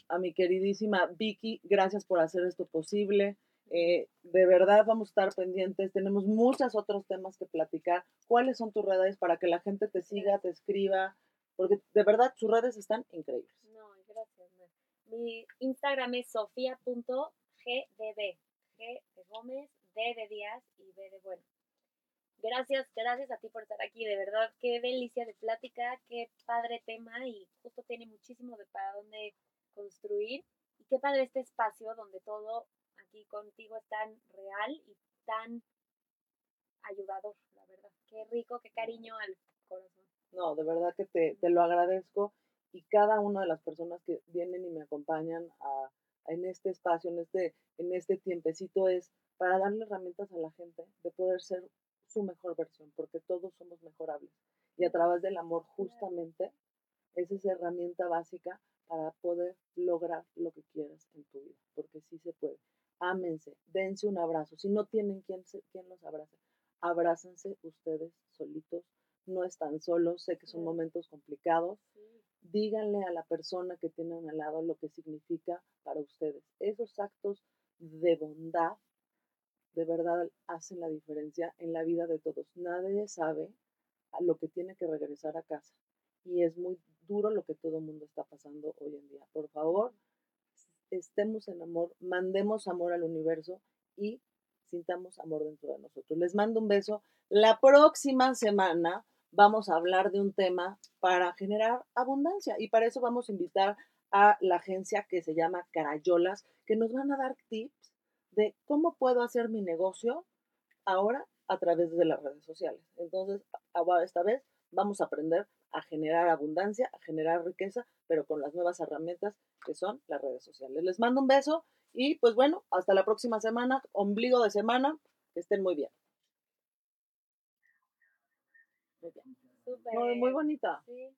a mi queridísima Vicky. Gracias por hacer esto posible. Eh, de verdad vamos a estar pendientes. Tenemos muchos otros temas que platicar. ¿Cuáles son tus redes para que la gente te siga, te escriba? Porque de verdad sus redes están increíbles. No, gracias. Mar. Mi Instagram es sofia.gdd. G de Gómez, D de Díaz y B de Bueno. Gracias, gracias a ti por estar aquí. De verdad, qué delicia de plática, qué padre tema y justo tiene muchísimo de para dónde construir. Y qué padre este espacio donde todo aquí contigo es tan real y tan ayudador, la verdad. Qué rico, qué cariño al. No, de verdad que te, te lo agradezco y cada una de las personas que vienen y me acompañan a, a en este espacio, en este, en este tiempecito es para darle herramientas a la gente de poder ser su mejor versión, porque todos somos mejorables. Y a través del amor justamente es esa herramienta básica para poder lograr lo que quieras en tu vida, porque sí se puede. Ámense, dense un abrazo. Si no tienen quien, quien los abrace, abrácense ustedes solitos, no están solos, sé que son momentos complicados, díganle a la persona que tienen al lado lo que significa para ustedes. Esos actos de bondad de verdad hacen la diferencia en la vida de todos. Nadie sabe a lo que tiene que regresar a casa. Y es muy duro lo que todo el mundo está pasando hoy en día. Por favor, estemos en amor, mandemos amor al universo y sintamos amor dentro de nosotros. Les mando un beso. La próxima semana vamos a hablar de un tema para generar abundancia y para eso vamos a invitar a la agencia que se llama Carayolas, que nos van a dar tips de cómo puedo hacer mi negocio ahora a través de las redes sociales. Entonces, esta vez vamos a aprender a generar abundancia, a generar riqueza, pero con las nuevas herramientas que son las redes sociales. Les mando un beso y pues bueno, hasta la próxima semana, ombligo de semana, que estén muy bien. Muy bien. Súper. Muy, muy bonita. Sí.